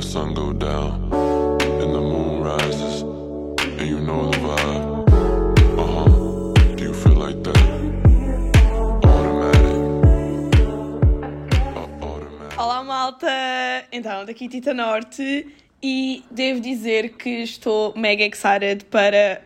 the sun go down and the moon rises, and you know the vibe. Uh huh. Do you feel like that? Automatic. Uh. Olá malta! Então, daqui Tita Norte e devo dizer que estou mega excited para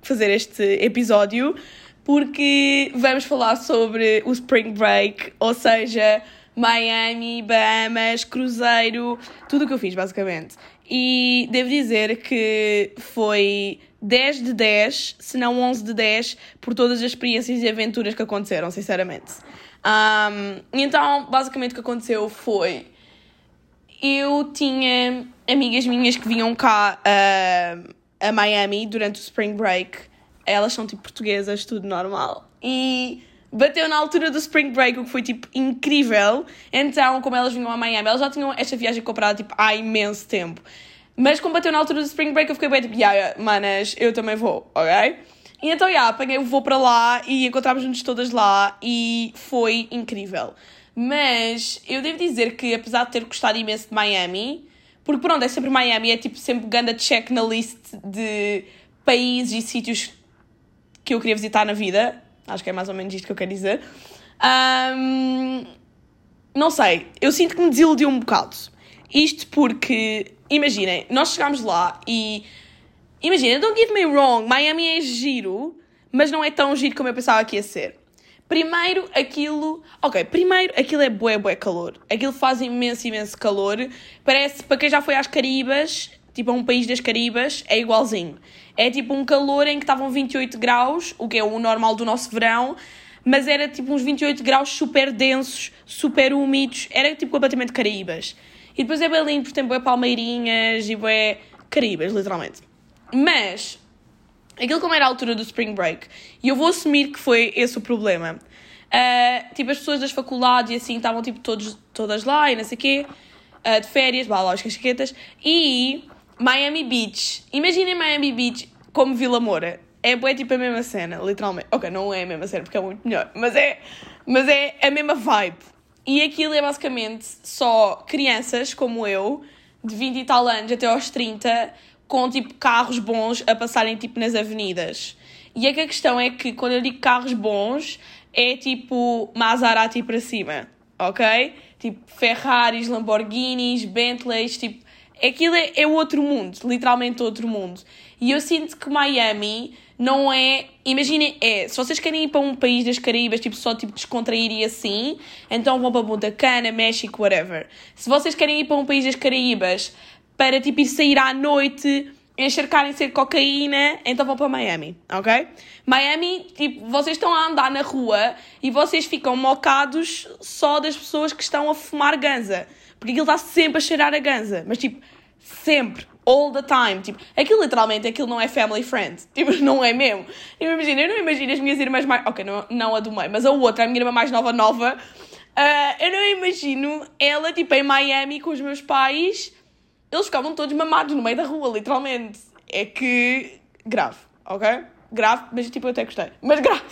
fazer este episódio porque vamos falar sobre o Spring Break, ou seja, Miami, Bahamas, cruzeiro, tudo o que eu fiz basicamente. E devo dizer que foi 10 de 10, se não 11 de 10, por todas as experiências e aventuras que aconteceram, sinceramente. Um, então, basicamente o que aconteceu foi eu tinha amigas minhas que vinham cá uh, a Miami durante o Spring Break. Elas são tipo portuguesas, tudo normal. E bateu na altura do Spring Break, o que foi tipo incrível. Então, como elas vinham a Miami, elas já tinham esta viagem comprada tipo há imenso tempo. Mas como bateu na altura do Spring Break, eu fiquei bem tipo, yeah, manas, eu também vou, ok? E então, yeah, apanhei o voo para lá e encontramos-nos todas lá e foi incrível. Mas eu devo dizer que, apesar de ter gostado imenso de Miami, porque pronto, é sempre Miami, é tipo sempre ganda check na list de países e sítios que eu queria visitar na vida. Acho que é mais ou menos isto que eu quero dizer. Um, não sei, eu sinto que me desiludiu um bocado. Isto porque, imaginem, nós chegámos lá e. Imagina, don't get me wrong, Miami é giro, mas não é tão giro como eu pensava que ia ser. Primeiro, aquilo. Ok, primeiro, aquilo é bué, bué calor. Aquilo faz imenso, imenso calor. Parece, para quem já foi às Caribas, tipo a um país das Caribas, é igualzinho. É tipo um calor em que estavam 28 graus, o que é o normal do nosso verão, mas era tipo uns 28 graus super densos, super úmidos, era tipo completamente Caraíbas. E depois é bem lindo, porque tem bué palmeirinhas e bué Caraíbas, literalmente. Mas, aquilo como era a altura do Spring Break, e eu vou assumir que foi esse o problema. Uh, tipo, as pessoas das faculdades e assim estavam tipo todos, todas lá e não sei o quê, uh, de férias, blá blá, as casquetas, e Miami Beach. Imaginem Miami Beach como Vila Moura. É, é tipo a mesma cena, literalmente. Ok, não é a mesma cena porque é muito melhor, mas é, mas é a mesma vibe. E aquilo é basicamente só crianças como eu, de 20 e tal anos até aos 30, com tipo carros bons a passarem tipo nas avenidas. E é que a questão é que quando eu digo carros bons, é tipo Maserati para cima, ok? Tipo Ferraris, Lamborghinis, Bentleys, tipo. Aquilo é, é outro mundo, literalmente outro mundo. E eu sinto que Miami não é. Imaginem, é. Se vocês querem ir para um país das Caraíbas, tipo, só tipo descontrair e assim, então vão para Punta Cana, México, whatever. Se vocês querem ir para um país das Caraíbas para tipo ir sair à noite, encharcarem-se de cocaína, então vão para Miami, ok? Miami, tipo, vocês estão a andar na rua e vocês ficam mocados só das pessoas que estão a fumar ganza. Porque aquilo está sempre a cheirar a ganza. Mas tipo, sempre. All the time. Tipo, aquilo literalmente, aquilo não é family friend. Tipo, não é mesmo. Eu imagino, eu não imagino as minhas irmãs mais... Ok, não, não a do meio, mas a outra, a minha irmã mais nova, nova. Uh, eu não imagino ela, tipo, em Miami com os meus pais eles ficavam todos mamados no meio da rua, literalmente. É que. grave, ok? Grave, mas tipo, eu até gostei. Mas grave.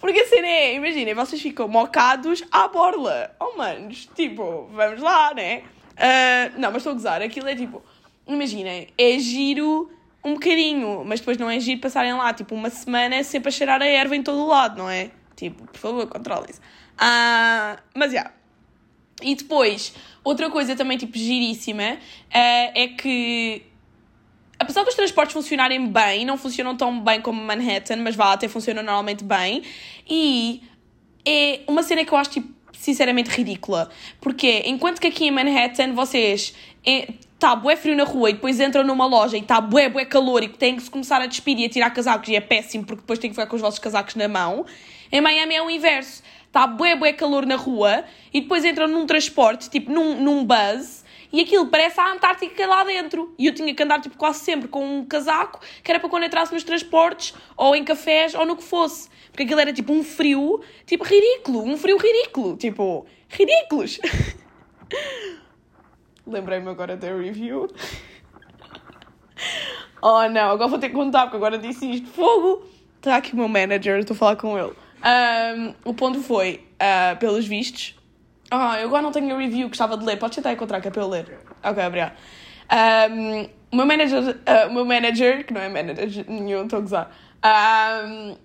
Porque a cena é, imaginem, vocês ficam mocados à borla. Oh, manos, tipo, vamos lá, né? Uh, não, mas estou a gozar. Aquilo é tipo, imaginem, é giro um bocadinho, mas depois não é giro passarem lá, tipo, uma semana sempre a cheirar a erva em todo o lado, não é? Tipo, por favor, controlem-se. Uh, mas, já. Yeah. E depois, outra coisa também, tipo, giríssima, uh, é que apesar dos transportes funcionarem bem, não funcionam tão bem como Manhattan, mas vá, até funcionam normalmente bem. E é uma cena que eu acho, tipo, sinceramente ridícula. Porque enquanto que aqui em Manhattan vocês. Está bué frio na rua e depois entram numa loja e está bué, bué calor e têm que se começar a despedir e a tirar casacos e é péssimo porque depois têm que ficar com os vossos casacos na mão. Em Miami é o inverso. Está bué, bué calor na rua e depois entram num transporte, tipo num, num bus e aquilo parece a Antártica lá dentro. E eu tinha que andar tipo, quase sempre com um casaco, que era para quando entrasse nos transportes, ou em cafés, ou no que fosse. Porque aquilo era tipo um frio, tipo ridículo, um frio ridículo. Tipo, ridículos. Lembrei-me agora da review. Oh não, agora vou ter que contar, porque agora disse isto. Fogo! Está aqui o meu manager, estou a falar com ele. Um, o ponto foi, uh, pelos vistos, Ah, eu agora não tenho a review, gostava de ler. Podes tentar encontrar que é para eu ler. Ok, obrigado. Um, o, meu manager, uh, o meu manager, que não é manager nenhum, estou a gozar, um,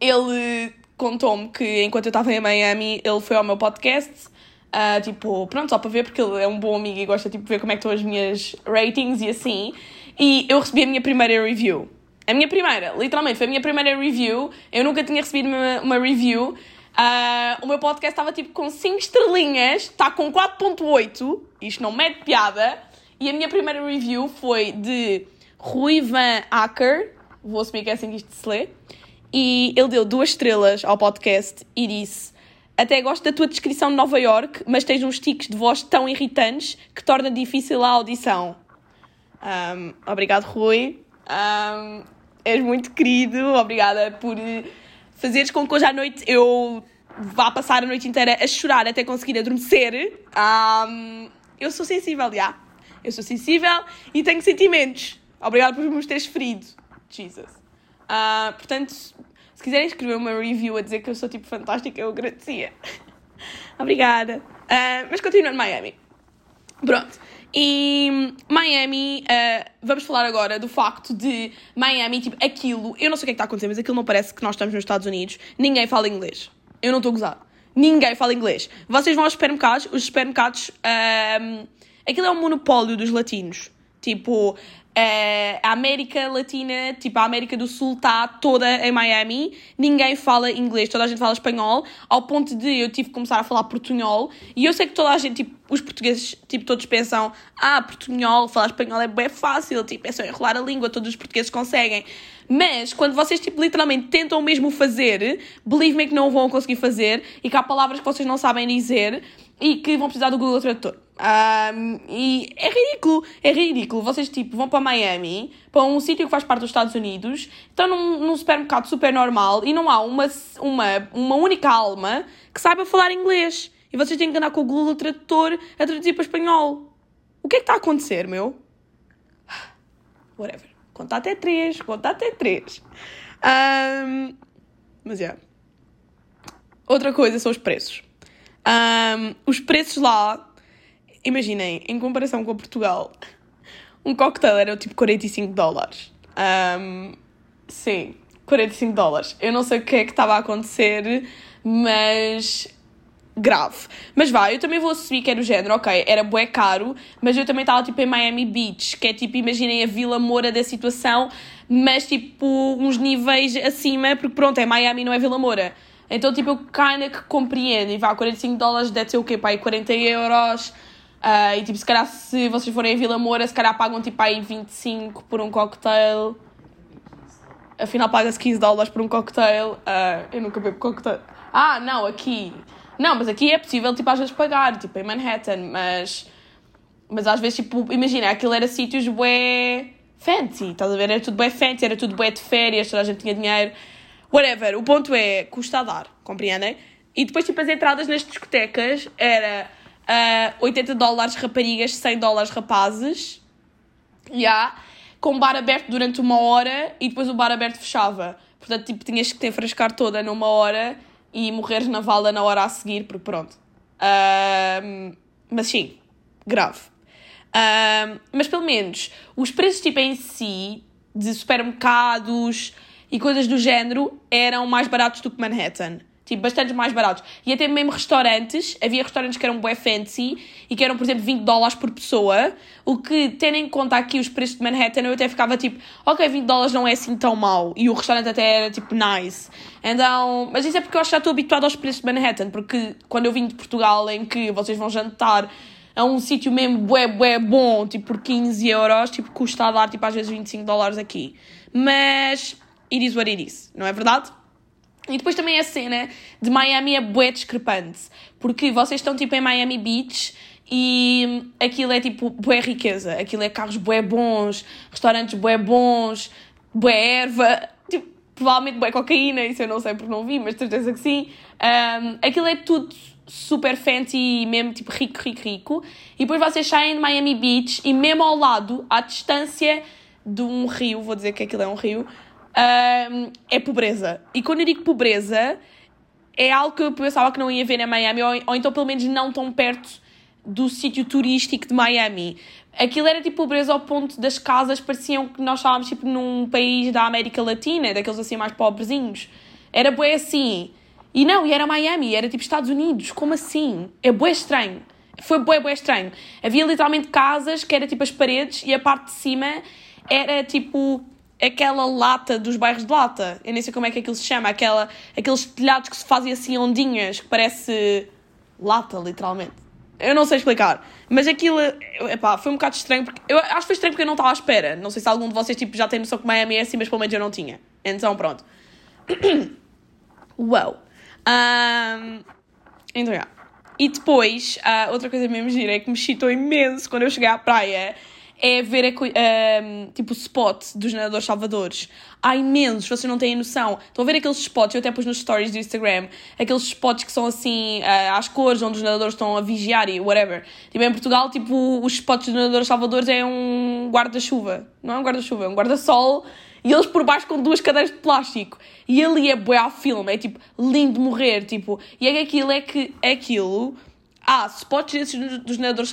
ele contou-me que enquanto eu estava em Miami, ele foi ao meu podcast. Uh, tipo, pronto, só para ver, porque ele é um bom amigo e gosta tipo, de ver como é que estão as minhas ratings e assim. E eu recebi a minha primeira review. A minha primeira, literalmente, foi a minha primeira review. Eu nunca tinha recebido uma, uma review. Uh, o meu podcast estava tipo com 5 estrelinhas, está com 4.8, isto não mete piada. E a minha primeira review foi de Rui Van Acker, vou assumir que é assim que isto se lê, e ele deu duas estrelas ao podcast e disse: Até gosto da tua descrição de Nova York, mas tens uns tiques de voz tão irritantes que torna difícil a audição. Um, obrigado, Rui. Um, és muito querido. Obrigada por fazeres com que hoje à noite eu vá passar a noite inteira a chorar até conseguir adormecer. Um, eu sou sensível, já. Eu sou sensível e tenho sentimentos. Obrigado por me teres ferido. Jesus. Uh, portanto, se quiserem escrever uma review a dizer que eu sou tipo fantástica, eu agradecia. Obrigada. Uh, mas continuando Miami. Pronto. E Miami, uh, vamos falar agora do facto de Miami, tipo, aquilo, eu não sei o que é que está a acontecer, mas aquilo não parece que nós estamos nos Estados Unidos, ninguém fala inglês. Eu não estou a gozar. Ninguém fala inglês. Vocês vão aos supermercados, os supermercados, um, aquilo é um monopólio dos latinos. Tipo, Uh, a América Latina, tipo a América do Sul, está toda em Miami, ninguém fala inglês, toda a gente fala espanhol, ao ponto de eu tive que começar a falar portunhol. E eu sei que toda a gente, tipo, os portugueses, tipo, todos pensam: ah, portunhol, falar espanhol é bem fácil, tipo, é só enrolar a língua, todos os portugueses conseguem. Mas quando vocês, tipo, literalmente tentam mesmo fazer, believe me que não vão conseguir fazer e que há palavras que vocês não sabem dizer e que vão precisar do Google Tradutor. Um, e é ridículo, é ridículo. Vocês tipo vão para Miami, para um sítio que faz parte dos Estados Unidos, estão num, num supermercado super normal e não há uma, uma, uma única alma que saiba falar inglês. E vocês têm que andar com o Google Tradutor a traduzir para espanhol. O que é que está a acontecer, meu? Whatever. Conta até três, conta até três. Um, mas é. Yeah. Outra coisa são os preços. Um, os preços lá imaginem, em comparação com Portugal, um cocktail era tipo 45 dólares. Um, sim, 45 dólares. Eu não sei o que é que estava a acontecer, mas grave. Mas vá, eu também vou assumir que era o género, ok, era bué caro, mas eu também estava tipo em Miami Beach, que é tipo, imaginem a Vila Moura da situação, mas tipo uns níveis acima, porque pronto, é Miami, não é Vila Moura. Então tipo, eu kinda que compreendo, e vá, 45 dólares deve ser o quê, pai, 40 euros... Uh, e tipo, se calhar se vocês forem a Vila Moura, se calhar pagam tipo aí 25 por um cocktail. Afinal paga-se 15 dólares por um cocktail. Uh, eu nunca bebo cocktail. Ah, não, aqui. Não, mas aqui é possível tipo às vezes pagar, tipo em Manhattan, mas. Mas às vezes, tipo, imagina, aquilo era sítios bué fancy, estás a ver? Era tudo bué fancy, era tudo bué de férias, toda a gente tinha dinheiro. Whatever, o ponto é, custa a dar, compreendem? E depois, tipo, as entradas nas discotecas era uh, 80 dólares raparigas, 100 dólares rapazes. Yeah, com o bar aberto durante uma hora e depois o bar aberto fechava. Portanto, tipo, tinhas que te enfrascar toda numa hora e morreres na vala na hora a seguir, porque pronto. Uh, mas sim, grave. Uh, mas pelo menos os preços tipo em si, de supermercados e coisas do género, eram mais baratos do que Manhattan tipo, bastante mais baratos. E até mesmo restaurantes, havia restaurantes que eram bué fancy e que eram, por exemplo, 20 dólares por pessoa, o que, tendo em conta aqui os preços de Manhattan, eu até ficava tipo, ok, 20 dólares não é assim tão mau, e o restaurante até era, tipo, nice. Então, mas isso é porque eu já estou habituado aos preços de Manhattan, porque quando eu vim de Portugal, em que vocês vão jantar a um sítio mesmo bué, bué bom, tipo, por 15 euros, tipo, custa a dar, tipo, às vezes 25 dólares aqui. Mas, it is what it is, não é verdade? E depois também a cena de Miami é bué discrepante, porque vocês estão tipo em Miami Beach e aquilo é tipo bué riqueza, aquilo é carros bué bons, restaurantes bué bons, bué erva, tipo, provavelmente bué cocaína, isso eu não sei porque não vi, mas certeza que sim. Um, aquilo é tudo super fancy e mesmo tipo rico, rico, rico. E depois vocês saem de Miami Beach e mesmo ao lado, à distância de um rio, vou dizer que aquilo é um rio, um, é pobreza. E quando eu digo pobreza, é algo que eu pensava que não ia ver em Miami, ou, ou então pelo menos não tão perto do sítio turístico de Miami. Aquilo era tipo pobreza ao ponto das casas pareciam que nós estávamos tipo num país da América Latina, daqueles assim mais pobrezinhos. Era bué assim. E não, e era Miami, era tipo Estados Unidos. Como assim? É bué estranho. Foi bué, bué estranho. Havia literalmente casas que era tipo as paredes e a parte de cima era tipo aquela lata dos bairros de lata. Eu nem sei como é que aquilo se chama. Aquela, aqueles telhados que se fazem assim ondinhas, que parece lata, literalmente. Eu não sei explicar. Mas aquilo, epá, foi um bocado estranho. Porque, eu acho que foi estranho porque eu não estava à espera. Não sei se algum de vocês tipo, já tem noção que Miami é assim, mas pelo menos eu não tinha. Então, pronto. Uau. Um, então, yeah. E depois, uh, outra coisa mesmo gira é que me chitou imenso quando eu cheguei à praia é ver um, tipo o spot dos nadadores salvadores. Há imensos, vocês não têm noção. Estão a ver aqueles spots, eu até pus nos stories do Instagram, aqueles spots que são assim, uh, às cores, onde os nadadores estão a vigiar e whatever. Tipo, em Portugal, tipo, os spots dos nadadores salvadores é um guarda-chuva. Não é um guarda-chuva, é um guarda-sol e eles por baixo com duas cadeiras de plástico. E ali é bué ao filme, é tipo lindo morrer, tipo. E é que aquilo é que é aquilo. Há spots desses dos nadadores,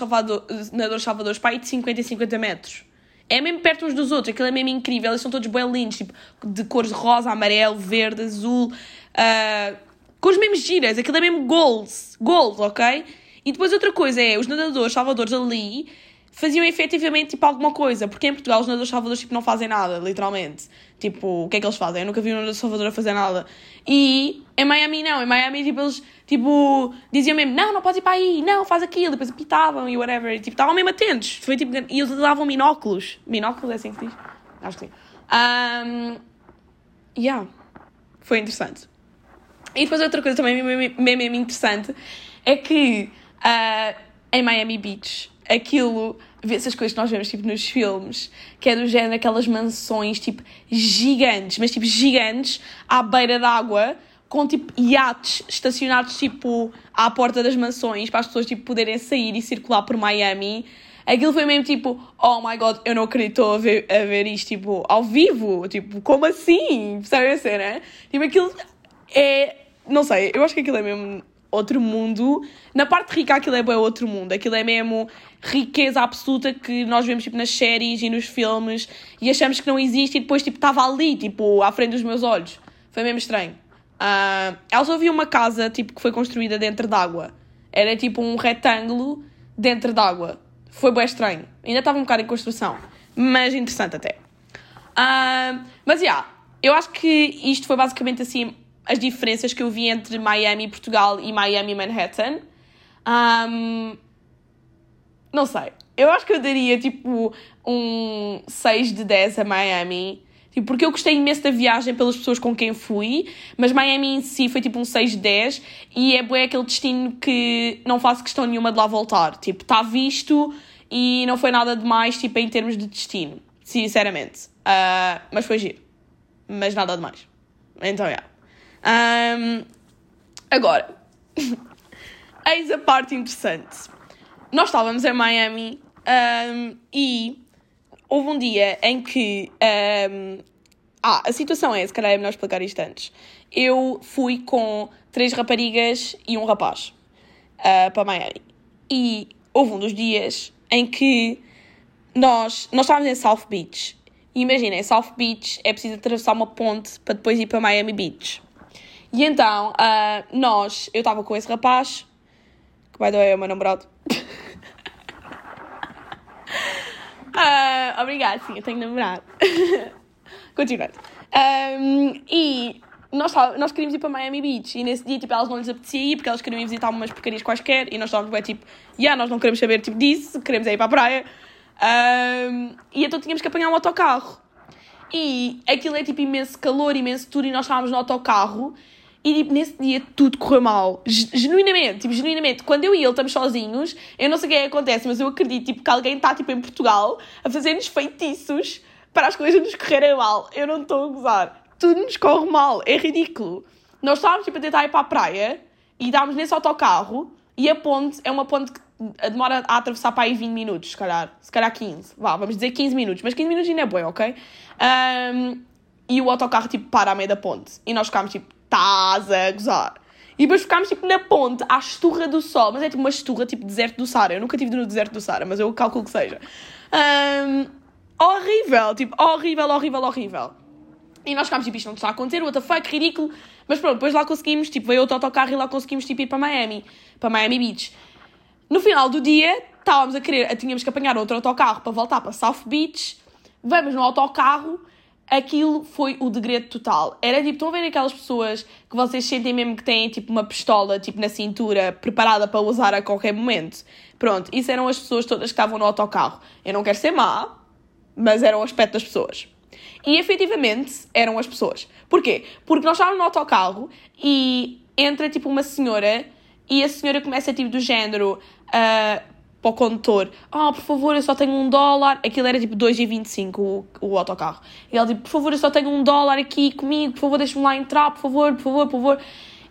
nadadores salvadores para aí de 50 e 50 metros. É mesmo perto uns dos outros, aquilo é mesmo incrível. Eles são todos bem lindos, tipo, de cores rosa, amarelo, verde, azul, uh, cores mesmo giras, aquilo é mesmo goals, goals, ok? E depois outra coisa é, os nadadores salvadores ali faziam efetivamente tipo alguma coisa, porque em Portugal os nadadores salvadores tipo, não fazem nada, literalmente. Tipo, o que é que eles fazem? Eu nunca vi um salvador a fazer nada. E em Miami não, em Miami tipo, eles tipo, diziam mesmo, não, não podes ir para aí, não, faz aquilo, depois pitavam e whatever, e tipo, estavam mesmo atentos. Foi, tipo, e eles usavam minóculos. Minóculos é assim que se diz? Acho que sim. Um, yeah, foi interessante. E depois outra coisa também mesmo, mesmo interessante é que uh, em Miami Beach aquilo, vê essas coisas que nós vemos tipo nos filmes, que é do género aquelas mansões tipo gigantes, mas tipo gigantes à beira d'água, com tipo iates estacionados tipo à porta das mansões para as pessoas tipo poderem sair e circular por Miami. Aquilo foi mesmo tipo, oh my god, eu não acredito a ver, a ver isto tipo ao vivo, tipo, como assim? Percebem a cena? Tipo, aquilo é, não sei, eu acho que aquilo é mesmo outro mundo. Na parte rica aquilo é bem outro mundo. Aquilo é mesmo riqueza absoluta que nós vemos tipo, nas séries e nos filmes e achamos que não existe e depois tipo estava ali, tipo, à frente dos meus olhos. Foi mesmo estranho. Uh, ela só viu uma casa tipo que foi construída dentro d'água. Era tipo um retângulo dentro d'água. Foi bem estranho. Ainda estava um bocado em construção. Mas interessante até. Uh, mas, já, yeah, eu acho que isto foi basicamente assim as diferenças que eu vi entre Miami Portugal e Miami Manhattan. Um, não sei. Eu acho que eu daria tipo um 6 de 10 a Miami. Tipo, porque eu gostei imenso da viagem pelas pessoas com quem fui, mas Miami em si foi tipo um 6 de 10 e é bem aquele destino que não faço questão nenhuma de lá voltar. Tipo, está visto e não foi nada demais, tipo, em termos de destino, sinceramente. Uh, mas foi giro. Mas nada demais. Então, é. Yeah. Um, agora, eis a parte interessante. Nós estávamos em Miami um, e houve um dia em que. Um, ah, a situação é, se calhar é melhor explicar isto antes. Eu fui com três raparigas e um rapaz uh, para Miami. E houve um dos dias em que nós, nós estávamos em South Beach. E imaginem, South Beach é preciso atravessar uma ponte para depois ir para Miami Beach. E então, uh, nós, eu estava com esse rapaz, que vai doer é o meu namorado. uh, obrigada, sim, eu tenho namorado. Continuando. Um, e nós, nós queríamos ir para Miami Beach e nesse dia, tipo, elas não lhes apetecia ir porque elas queriam ir visitar umas porcarias quaisquer e nós estávamos bem, tipo, yeah, nós não queremos saber, tipo, disso, queremos é ir para a praia. Um, e então tínhamos que apanhar um autocarro. E aquilo é, tipo, imenso calor, imenso tudo e nós estávamos no autocarro e tipo, nesse dia tudo correu mal. Genuinamente, tipo, genuinamente. Quando eu e ele estamos sozinhos, eu não sei o que é que acontece, mas eu acredito tipo, que alguém está tipo, em Portugal a fazer-nos feitiços para as coisas nos correrem mal. Eu não estou a gozar. Tudo nos corre mal. É ridículo. Nós estávamos tipo, a tentar ir para a praia e estávamos nesse autocarro e a ponte é uma ponte que demora a atravessar para aí 20 minutos, se calhar. Se calhar 15. Vá, vamos dizer 15 minutos. Mas 15 minutos ainda é bom, ok? Um, e o autocarro tipo para à meio da ponte. E nós ficámos tipo, estás a gozar. E depois ficámos tipo na ponte, à esturra do sol, mas é tipo uma esturra tipo deserto do Sara. Eu nunca estive no deserto do Sara, mas eu calculo que seja. Um, horrível, tipo, horrível, horrível, horrível. E nós ficámos tipo, isto não está a acontecer, what the fuck, ridículo. Mas pronto, depois lá conseguimos, tipo, veio outro autocarro e lá conseguimos tipo, ir para Miami, para Miami Beach. No final do dia, estávamos a querer, tínhamos que apanhar outro autocarro para voltar para South Beach. Vamos no autocarro, aquilo foi o degredo total. Era tipo, estão a ver aquelas pessoas que vocês sentem mesmo que têm tipo uma pistola tipo na cintura, preparada para usar a qualquer momento. Pronto, isso eram as pessoas todas que estavam no autocarro. Eu não quero ser má, mas era o aspecto das pessoas. E efetivamente eram as pessoas. Porquê? Porque nós estávamos no autocarro e entra tipo uma senhora e a senhora começa tipo do género uh, para o condutor: Ah, oh, por favor, eu só tenho um dólar. Aquilo era tipo 2,25 o, o autocarro. E ela tipo: Por favor, eu só tenho um dólar aqui comigo, por favor, deixa-me lá entrar, por favor, por favor, por favor.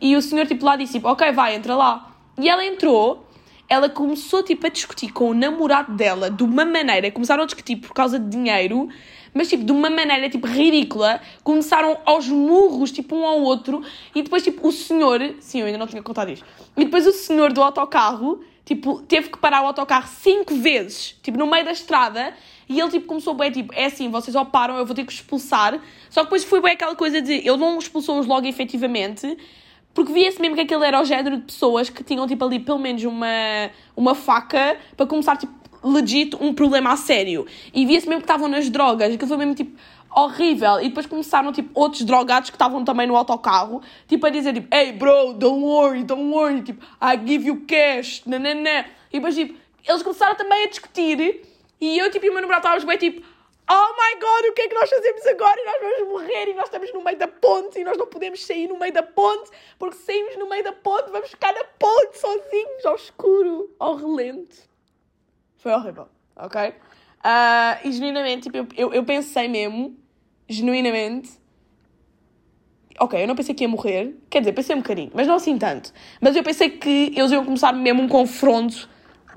E o senhor tipo lá disse: tipo, Ok, vai, entra lá. E ela entrou ela começou tipo a discutir com o namorado dela de uma maneira, começaram a discutir por causa de dinheiro, mas tipo de uma maneira tipo ridícula, começaram aos murros tipo um ao outro e depois tipo o senhor, sim, eu ainda não tinha contado isto. E depois o senhor do autocarro, tipo, teve que parar o autocarro cinco vezes, tipo no meio da estrada, e ele tipo começou bem, tipo, é assim, vocês ou param, eu vou ter que expulsar. Só que depois foi bem aquela coisa de ele não expulsou-os logo efetivamente, porque via-se mesmo que aquele era o género de pessoas que tinham, tipo, ali pelo menos uma, uma faca para começar, tipo, legit um problema a sério. E via-se mesmo que estavam nas drogas, que foi mesmo, tipo, horrível. E depois começaram, tipo, outros drogados que estavam também no autocarro, tipo, a dizer, tipo, hey, bro, don't worry, don't worry, tipo, I give you cash, nananã. E depois, tipo, eles começaram também a discutir e eu, tipo, e o meu namorado estávamos bem, tipo, oh my god, o que é que nós fazemos agora? E nós vamos morrer e nós estamos no meio da ponte e nós não podemos sair no meio da ponte porque saímos no meio da ponte vamos ficar na ponte sozinhos, ao escuro, ao relento. Foi horrível, ok? Uh, e genuinamente, tipo, eu, eu pensei mesmo, genuinamente, ok, eu não pensei que ia morrer, quer dizer, pensei um bocadinho, mas não assim tanto. Mas eu pensei que eles iam começar mesmo um confronto,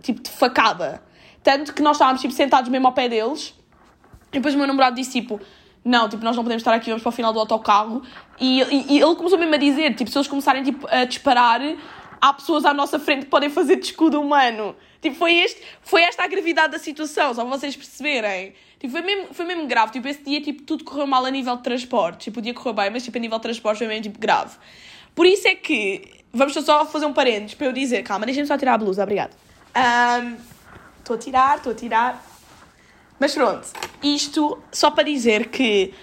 tipo, de facada. Tanto que nós estávamos, tipo, sentados mesmo ao pé deles e depois o meu namorado disse tipo: Não, tipo, nós não podemos estar aqui, vamos para o final do autocarro. E, e, e ele começou mesmo a dizer: tipo, se eles começarem tipo, a disparar, há pessoas à nossa frente que podem fazer de escudo humano. Tipo, foi, este, foi esta a gravidade da situação, só para vocês perceberem. Tipo, foi mesmo, foi mesmo grave. Tipo, esse dia, tipo, tudo correu mal a nível de transporte. Tipo, podia correr bem, mas, tipo, a nível de transporte foi mesmo, tipo, grave. Por isso é que... Vamos só fazer um parênteses para eu dizer... Calma, deixem-me só tirar a blusa, obrigada. Estou um, a tirar, estou a tirar. Mas pronto, isto só para dizer que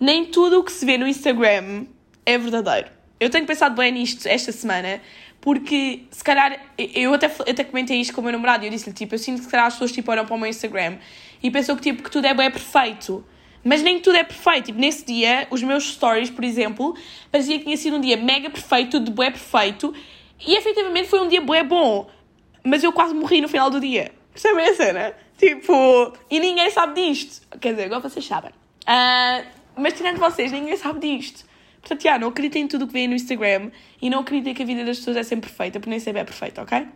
nem tudo o que se vê no Instagram é verdadeiro. Eu tenho pensado bem nisto esta semana, porque se calhar, eu até, até comentei isto com o meu namorado e eu disse-lhe, tipo, eu sinto que se calhar as pessoas tipo, olham para o meu Instagram e pensam que, tipo, que tudo é bem perfeito. Mas nem tudo é perfeito. Tipo, nesse dia, os meus stories, por exemplo, parecia que tinha sido um dia mega perfeito, de bué perfeito, e efetivamente foi um dia bué bom. Mas eu quase morri no final do dia. Percebem a cena? Tipo, e ninguém sabe disto. Quer dizer, agora vocês sabem. Uh, mas tirando vocês, ninguém sabe disto. Portanto, já, não acreditem em tudo o que vem no Instagram e não acreditem que a vida das pessoas é sempre perfeita, porque nem sempre é perfeita, ok?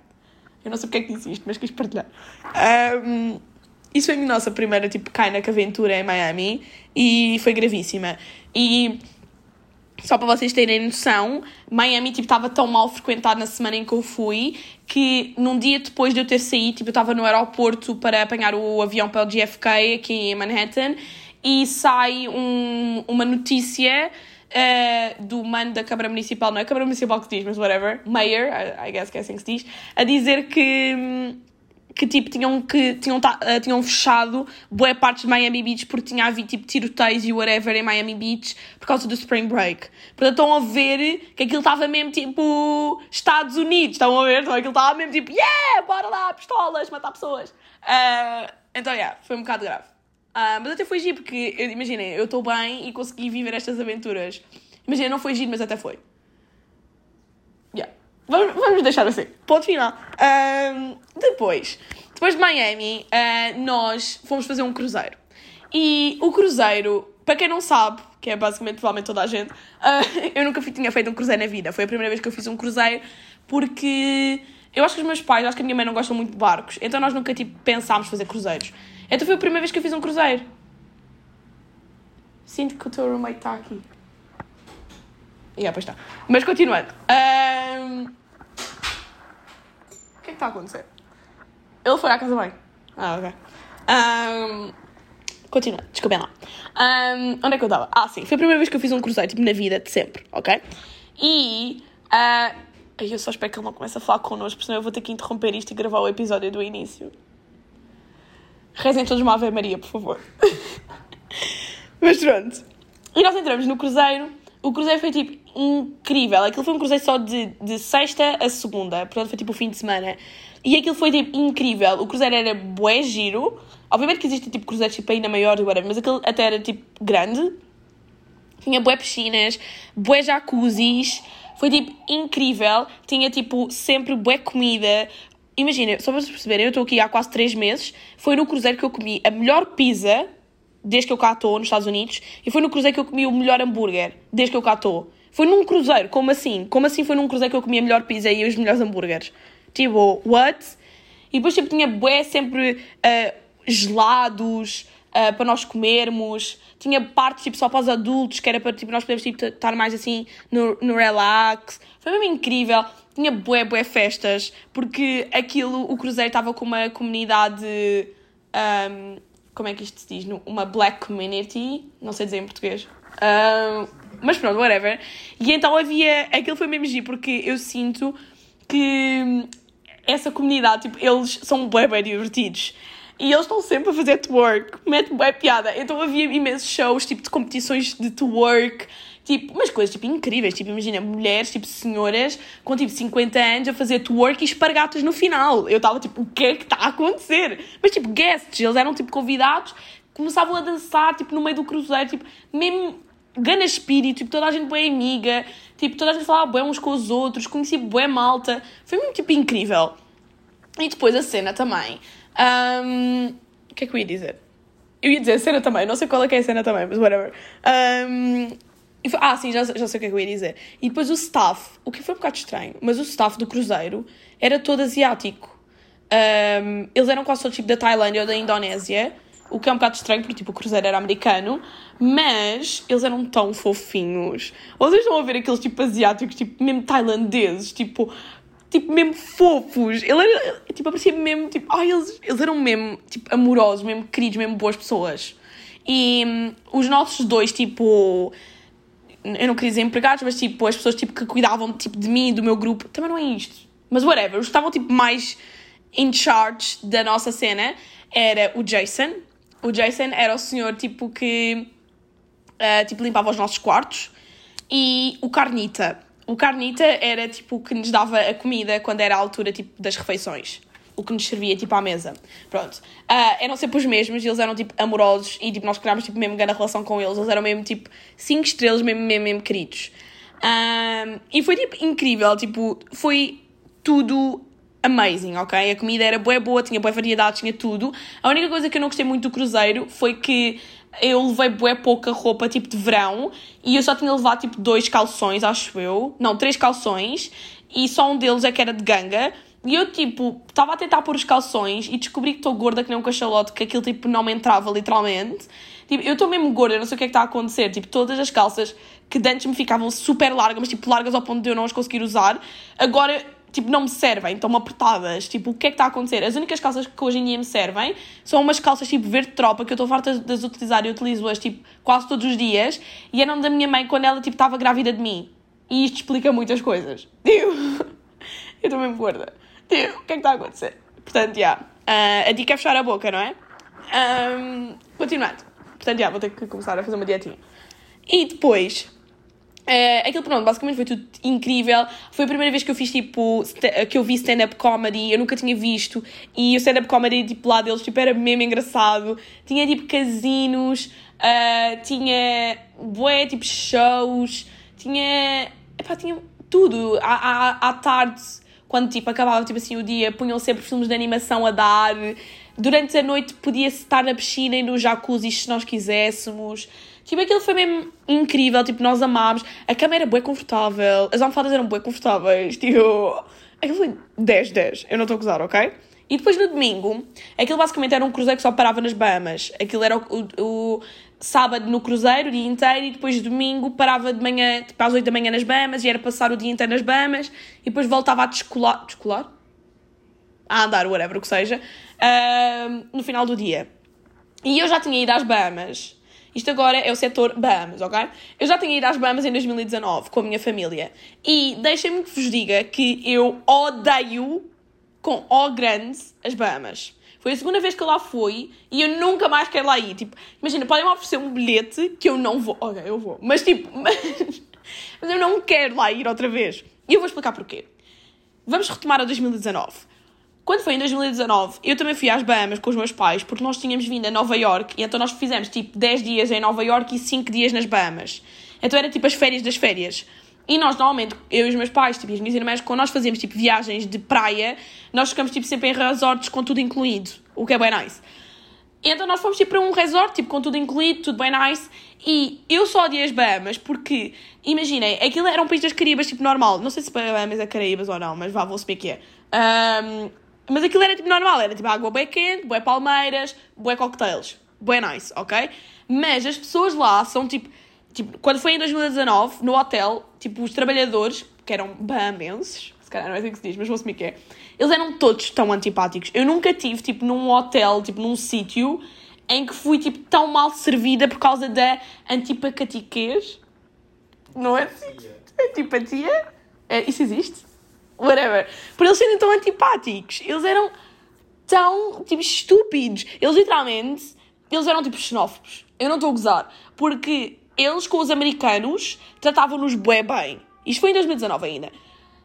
Eu não sei porque é que disse isto, mas quis partilhar. Um, isso foi a nossa primeira, tipo, Kayak aventura em Miami e foi gravíssima. E só para vocês terem noção, Miami tipo estava tão mal frequentado na semana em que eu fui que num dia depois de eu ter saído, tipo, eu estava no aeroporto para apanhar o avião para o JFK aqui em Manhattan e sai um, uma notícia uh, do mano da Câmara Municipal, não é a Câmara Municipal que diz, mas whatever, Mayor, I, I guess que é assim que se diz, a dizer que hum, que tipo tinham que tinham, uh, tinham fechado boa parte de Miami Beach porque tinha havido tipo tiroteios e whatever em Miami Beach por causa do Spring Break. Portanto, estão a ver que aquilo estava mesmo tipo Estados Unidos, estão a ver? Então aquilo estava mesmo tipo, yeah, bora lá, pistolas, matar pessoas. Uh, então, yeah, foi um bocado grave. Uh, mas até foi giro porque, imaginem, eu estou bem e consegui viver estas aventuras. Imaginem, não foi giro, mas até foi. Vamos, vamos deixar assim. Ponto final. Um, depois, depois de Miami, uh, nós fomos fazer um cruzeiro. E o cruzeiro, para quem não sabe, que é basicamente provavelmente toda a gente, uh, eu nunca tinha feito um cruzeiro na vida. Foi a primeira vez que eu fiz um cruzeiro porque eu acho que os meus pais, acho que a minha mãe não gostam muito de barcos, então nós nunca tipo, pensámos fazer cruzeiros. Então foi a primeira vez que eu fiz um cruzeiro. Sinto que o teu roommate está aqui. Yeah, pois está. Mas continuando. Ahm, O que é que está a acontecer? Ele foi à casa bem. Ah, ok. Ahm, Continua, desculpem lá. Ahm, onde é que eu estava? Ah, sim, foi a primeira vez que eu fiz um cruzeiro, tipo, na vida, de sempre, ok? E. ah, ai, eu só espero que ele não comece a falar connosco, senão eu vou ter que interromper isto e gravar o episódio do início. Rezem todos uma Ave Maria, por favor. Mas pronto. E nós entramos no cruzeiro. O cruzeiro foi tipo incrível. Aquilo foi um cruzeiro só de, de sexta a segunda. Portanto, foi tipo o fim de semana. E aquilo foi tipo incrível. O cruzeiro era bué giro. Obviamente que existem tipo cruzeiros tipo ainda maiores, whatever, mas aquele até era tipo grande. Tinha bué piscinas, bué jacuzzis. Foi tipo incrível. Tinha tipo sempre bué comida. Imagina, só para vocês perceberem, eu estou aqui há quase 3 meses. Foi no cruzeiro que eu comi a melhor pizza desde que eu cá estou nos Estados Unidos. E foi no cruzeiro que eu comi o melhor hambúrguer desde que eu cá estou. Foi num cruzeiro, como assim? Como assim foi num cruzeiro que eu comi a melhor pizza e os melhores hambúrgueres? Tipo, what? E depois tipo, tinha bué sempre ah, gelados ah, para nós comermos. Tinha partes tipo, só para os adultos, que era para tipo, nós podermos tipo, estar mais assim no, no relax. Foi mesmo incrível. Tinha bué, bué festas, porque aquilo, o cruzeiro estava com uma comunidade... ahm, como é que isto se diz? Uma black community, não sei dizer em português. Ahm, mas pronto, whatever. E então havia. Aquilo foi mesmo giro, porque eu sinto que essa comunidade, tipo, eles são bem, bem divertidos. E eles estão sempre a fazer twerk, mete bem piada. Então havia imensos shows, tipo, de competições de twerk, tipo, umas coisas, tipo, incríveis. Tipo, imagina, mulheres, tipo, senhoras com, tipo, 50 anos a fazer twerk e espargatas no final. Eu estava, tipo, o que é que está a acontecer? Mas, tipo, guests, eles eram, tipo, convidados, começavam a dançar, tipo, no meio do cruzeiro, tipo, mesmo gana espírito, tipo, toda a gente bem amiga, tipo, toda a gente falava bem uns com os outros, conheci bem malta. Foi mesmo, tipo, incrível. E depois a cena também. Ahm, o que é que eu ia dizer? Eu ia dizer a cena também, não sei qual é que é a cena também, mas whatever. E ah, sim, já, já sei o que é que eu ia dizer. E depois o staff, o que foi um bocado estranho, mas o staff do cruzeiro era todo asiático. Ahm, eles eram quase todos tipo da Tailândia ou da Indonésia, o que é um bocado estranho porque tipo, o cruzeiro era americano, mas eles eram tão fofinhos. Vocês estão a ver aqueles tipo asiáticos, tipo mesmo tailandeses, tipo, tipo mesmo fofos. Ele era, tipo, parecia mesmo, tipo, ai, eles, eles eram mesmo, tipo, amorosos, mesmo queridos, mesmo boas pessoas. E hum, os nossos dois, tipo, eu não queria dizer empregados, mas tipo, as pessoas tipo, que cuidavam tipo, de mim do meu grupo, também não é isto. Mas whatever, os que estavam tipo, mais in charge da nossa cena era o Jason. O Jason era o senhor tipo que ah, tipo, limpava os nossos quartos e o Carnita. O Carnita era tipo o que nos dava a comida quando era a altura tipo, das refeições. O que nos servia tipo à mesa. Pronto. Ah, eram sempre os mesmos, eles eram tipo amorosos e tipo, nós criámos tipo, mesmo grande relação com eles. Eles eram mesmo tipo 5 estrelas, mesmo, mesmo, mesmo queridos. Ah, e foi tipo incrível, tipo, foi tudo amazing, ok? A comida era boa, boa, tinha boa variedade, tinha tudo. A única coisa que eu não gostei muito do cruzeiro foi que eu levei bué pouca roupa, tipo de verão, e eu só tinha levado tipo dois calções, acho eu. Não, três calções, e só um deles é que era de ganga. E eu, tipo, estava a tentar pôr os calções e descobri que estou gorda que nem um cachalote, que aquilo, tipo, não me entrava, literalmente. Tipo, eu estou mesmo gorda, não sei o que é que está a acontecer. Tipo, todas as calças que antes me ficavam super largas, mas, tipo, largas ao ponto de eu não as conseguir usar, agora, tipo, não me servem, estão-me apertadas. Tipo, o que é que está a acontecer? As únicas calças que hoje em dia me servem são umas calças, tipo, verde tropa, que eu estou farta de as utilizar e utilizo-as, tipo, quase todos os dias. E eram da minha mãe quando ela, tipo, estava grávida de mim. E isto explica muitas coisas. Tipo, eu estou mesmo gorda. O que é que está a acontecer? Portanto, já. ah, a dica é fechar a boca, não é? Ahm, continuando. Portanto, já, vou ter que começar a fazer uma dietinha. E depois, eh, aquilo pronto, basicamente foi tudo incrível. Foi a primeira vez que eu fiz tipo que eu vi stand-up comedy, eu nunca tinha visto. E o stand-up comedy tipo, lá deles tipo, era mesmo engraçado. Tinha tipo casinos, ah, tinha bué tipo shows, tinha. Epá, tinha tudo. À, à, à tarde, quando tipo, acabava tipo, assim, o dia, punham sempre filmes de animação a dar. Durante a noite podia-se estar na piscina e no jacuzzi se nós quiséssemos. Tipo, aquilo foi mesmo incrível, tipo, nós amámos. A cama era bué confortável, as almofadas eram bué confortáveis, tipo... Aquilo foi 10-10, eu não estou a gozar, ok? E depois no domingo, aquilo basicamente era um cruzeiro que só parava nas Bahamas. Aquilo era o, o- o sábado no cruzeiro, o dia inteiro, e depois domingo parava de manhã, tipo às 8 da manhã nas Bahamas, e era passar o dia inteiro nas Bahamas, e depois voltava a descolar. Descolar? A andar, whatever o que seja, ahm, no final do dia. E eu já tinha ido às Bahamas. Isto agora é o setor Bahamas, ok? Eu já tinha ido às Bahamas em 2019 com a minha família. E deixem-me que vos diga que eu odeio com O grande as Bahamas. Foi a segunda vez que eu lá fui e eu nunca mais quero lá ir. Tipo, imagina, podem-me oferecer um bilhete que eu não vou. Ok, eu vou. Mas tipo, mas, mas eu não quero lá ir outra vez. E eu vou explicar porquê. Vamos retomar a 2019. Quando foi em 2019, eu também fui às Bahamas com os meus pais, porque nós tínhamos vindo a Nova York e então nós fizemos tipo 10 dias em Nova York e 5 dias nas Bahamas. Então era tipo as férias das férias. E nós normalmente, eu e os meus pais, tipo, e as minhas irmãs, quando nós fazíamos tipo viagens de praia, nós ficamos tipo sempre em resorts com tudo incluído, o que é bem nice. Então nós fomos tipo para um resort, tipo, com tudo incluído, tudo bem nice. E eu só odiei as Bahamas porque, imaginem, aquilo era um país das Caraíbas, tipo, normal. Não sei se Bahamas é Caraíbas ou não, mas vá, vou saber que é. Ahm, mas aquilo era tipo normal, era tipo água bem quente, bué palmeiras, bué cocktails. Bué nice, ok? Mas as pessoas lá são tipo, tipo, quando foi em 2019, no hotel, tipo, os trabalhadores, que eram bahamenses, se calhar não é assim que se diz, mas vou assumir que é, eles eram todos tão antipáticos. Eu nunca tive, tipo, num hotel, tipo, num sítio, em que fui, tipo, tão mal servida por causa da antipacatiquez. Não é assim? Antipatia? É, isso existe? Whatever. Por eles serem tão antipáticos. Eles eram tão, tipo, estúpidos. Eles, literalmente, eles eram, tipo, xenófobos. Eu não estou a gozar. Porque eles, com os americanos, tratavam-nos bué bem. Isto foi em 2019 ainda.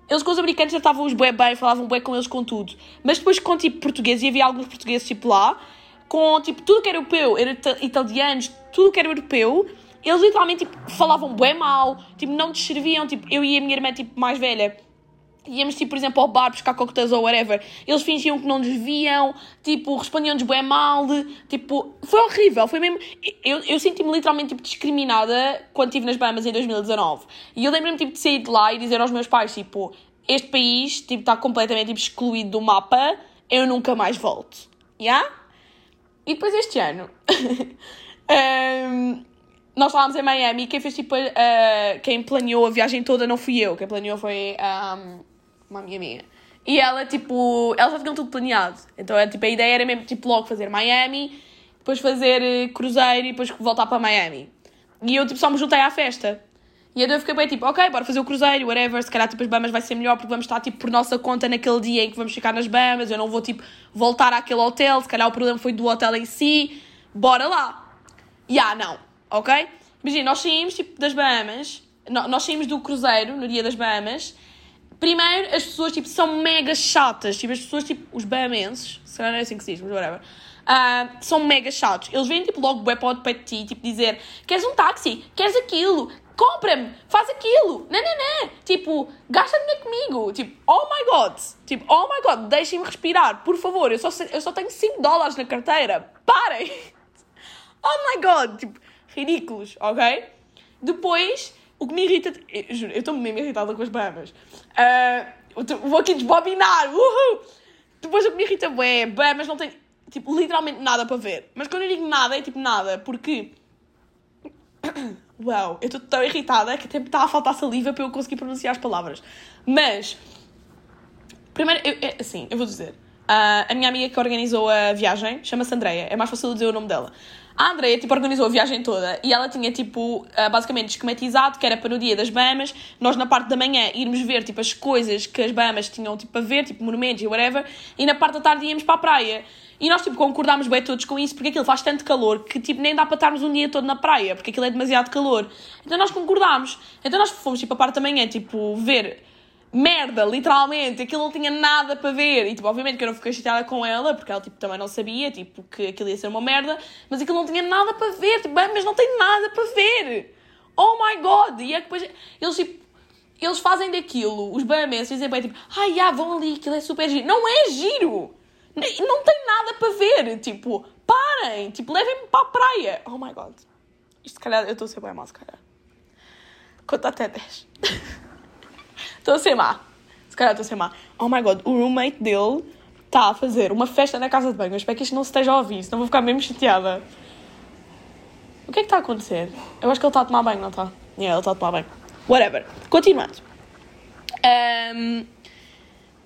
Eles com os americanos tratavam-os bué bem, falavam bué com eles com tudo. Mas depois com, tipo, portugueses, e havia alguns portugueses, tipo, lá, com, tipo, tudo que era europeu, era ita- italianos, tudo que era europeu, eles literalmente, tipo, falavam bué mal, tipo, não nos serviam, tipo, eu e a minha irmã, tipo, mais velha, íamos, tipo, por exemplo, ao bar buscar coquetéis ou whatever, eles fingiam que não nos viam, tipo, respondiam-nos bem mal, tipo, foi horrível, foi mesmo, eu, eu senti-me literalmente, tipo, discriminada quando estive nas Bahamas em 2019, e eu lembro-me, tipo, de sair de lá e dizer aos meus pais, tipo, este país, tipo, está completamente, tipo, excluído do mapa, eu nunca mais volto, já? E depois este ano, ehm, nós estávamos em Miami quem fez tipo, a- quem planeou a viagem toda não fui eu, quem planeou foi ahm, uma amiga minha. E ela, tipo, elas já tinham tudo planeado. Então, é, tipo, a ideia era mesmo, tipo, logo fazer Miami, depois fazer eh, cruzeiro e depois voltar para Miami. E eu, tipo, só me juntei à festa. E então eu fiquei bem, tipo, ok, bora fazer o cruzeiro, whatever, se calhar, tipo, as Bahamas vai ser melhor porque vamos estar, tipo, por nossa conta naquele dia em que vamos ficar nas Bahamas, eu não vou, tipo, voltar àquele hotel, se calhar o problema foi do hotel em si, bora lá. Ya, não, ok? Imagina, nós saímos, tipo, das Bahamas, nós saímos do cruzeiro no dia das Bahamas, primeiro, as pessoas, tipo, são mega chatas, tipo, as pessoas, tipo, os bahamenses, se calhar não é assim que se diz, mas whatever, ah, são mega chatos. Eles vêm, tipo, logo bué para de ti, tipo, dizer, queres um táxi? Queres aquilo? Compra-me! Faz aquilo! Não, não, não! Tipo, gasta dinheiro comigo! Tipo, oh my god! Tipo, oh my god, deixem-me respirar, por favor, eu só, eu só tenho 5 dólares na carteira, parem! Oh my god! Tipo, ridículos, ok? Depois, o que me irrita. Eu, juro, eu estou mesmo irritada com as Bahamas. Ah, eu tô- vou aqui desbobinar! Uhul! Depois, o que me irrita é Bahamas não tem, tipo, literalmente nada para ver. Mas quando eu digo nada, é tipo nada, porque. Uau, eu estou tão irritada que até me está a faltar saliva para eu conseguir pronunciar as palavras. Mas. Primeiro, eu, é, assim, eu vou dizer. Ah, a minha amiga que organizou a viagem chama-se Andreia. É mais fácil dizer o nome dela. A Andreia, tipo, organizou a viagem toda e ela tinha, tipo, ah, basicamente esquematizado que era para no dia das Bahamas, nós na parte da manhã irmos ver, tipo, as coisas que as Bahamas tinham, tipo, a ver, tipo, monumentos e whatever, e na parte da tarde íamos para a praia. E nós, tipo, concordámos bem todos com isso, porque aquilo faz tanto calor que, tipo, nem dá para estarmos um dia todo na praia, porque aquilo é demasiado calor. Então nós concordámos. Então nós fomos, tipo, a parte da manhã, tipo, ver merda, literalmente, aquilo não tinha nada para ver. E, tipo, obviamente que eu não fiquei chateada com ela, porque ela, tipo, também não sabia, tipo, que aquilo ia ser uma merda, mas aquilo não tinha nada para ver, tipo, bem, mas não tem nada para ver. Oh my god! E é que depois, eles, tipo, eles fazem daquilo, os bahamenses dizem bem, tipo, ai, ah, vão ali, aquilo é super giro. Não é giro! Não tem nada para ver, tipo, parem, tipo, levem-me para a praia. Oh my god. Isto, se calhar, eu estou a ser bem mal, se calhar. Conta até 10. Má. Se calhar má. Oh my god, o roommate dele está a fazer uma festa na casa de banho. Eu espero que isto não se esteja a ouvir, senão vou ficar mesmo chateada. O que é que está a acontecer? Eu acho que ele está a tomar banho, não está? Yeah, ele está a tomar banho. Whatever. Continuando. Um,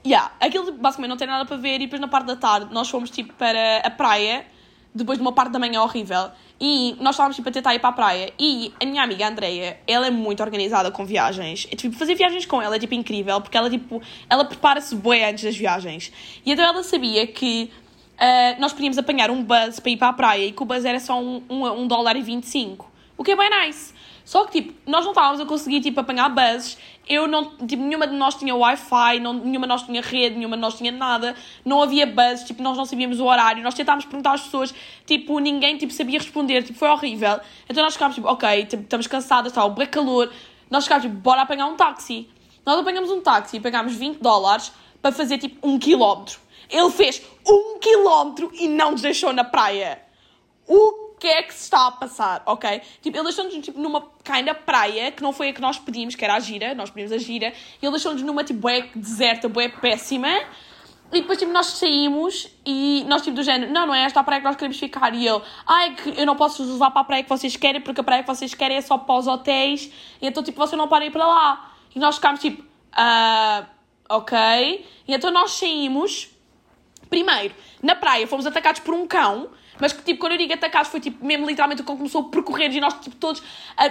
yeah, aquilo basicamente não tem nada para ver e depois na parte da tarde nós fomos tipo para a praia depois de uma parte da manhã horrível e nós estávamos tipo a tentar ir para a praia e a minha amiga Andreia, ela é muito organizada com viagens. E, tipo, fazer viagens com ela é tipo incrível porque ela tipo, ela prepara-se bem antes das viagens. E então ela sabia que uh, nós podíamos apanhar um bus para ir para a praia e que o bus era só um, um, um dólar e 25. O que é bem nice. Só que, tipo, nós não estávamos a conseguir, tipo, apanhar buses. Eu não, tipo, nenhuma de nós tinha Wi-Fi, não, nenhuma de nós tinha rede, nenhuma de nós tinha nada. Não havia buses, tipo, nós não sabíamos o horário. Nós tentámos perguntar às pessoas, tipo, ninguém, tipo, sabia responder. Tipo, foi horrível. Então nós ficámos, tipo, ok, tipo, estamos cansadas, está o calor. Nós ficámos, tipo, bora apanhar um táxi. Nós apanhamos um táxi e pagámos 20 dólares para fazer, tipo, um quilómetro. Ele fez um quilómetro e não nos deixou na praia. O que é que se está a passar, ok? Tipo, ele deixou-nos tipo, numa kinda praia, que não foi a que nós pedimos, que era a gira, nós pedimos a gira, e ele deixou-nos numa tipo bué deserta, bué péssima, e depois tipo, nós saímos e nós tipo do género, não, não é esta a praia que nós queremos ficar, e ele, ai, que eu não posso vos para a praia que vocês querem, porque a praia que vocês querem é só para os hotéis, e então tipo, vocês não podem ir para lá. E nós ficámos tipo, ah, ok, e então nós saímos, primeiro, na praia fomos atacados por um cão, mas que, tipo, quando eu digo atacados, foi, tipo, mesmo literalmente o cão começou a percorrer e nós, tipo, todos a,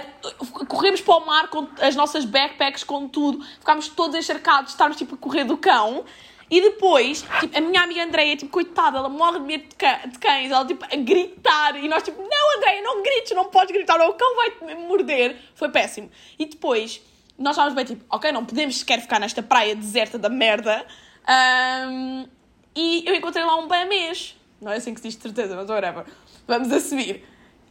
corremos para o mar com as nossas backpacks, com tudo. Ficámos todos encharcados, estávamos, tipo, a correr do cão. E depois, tipo, a minha amiga Andreia, tipo, coitada, ela morre de medo de cães, ela, tipo, a gritar. E nós, tipo, não, Andreia, não grites, não podes gritar, ou o cão vai te morder. Foi péssimo. E depois, nós estávamos bem, tipo, ok, não podemos sequer ficar nesta praia deserta da merda. Um, e eu encontrei lá um bamês. Não é assim que se diz de certeza, mas whatever. Vamos a subir.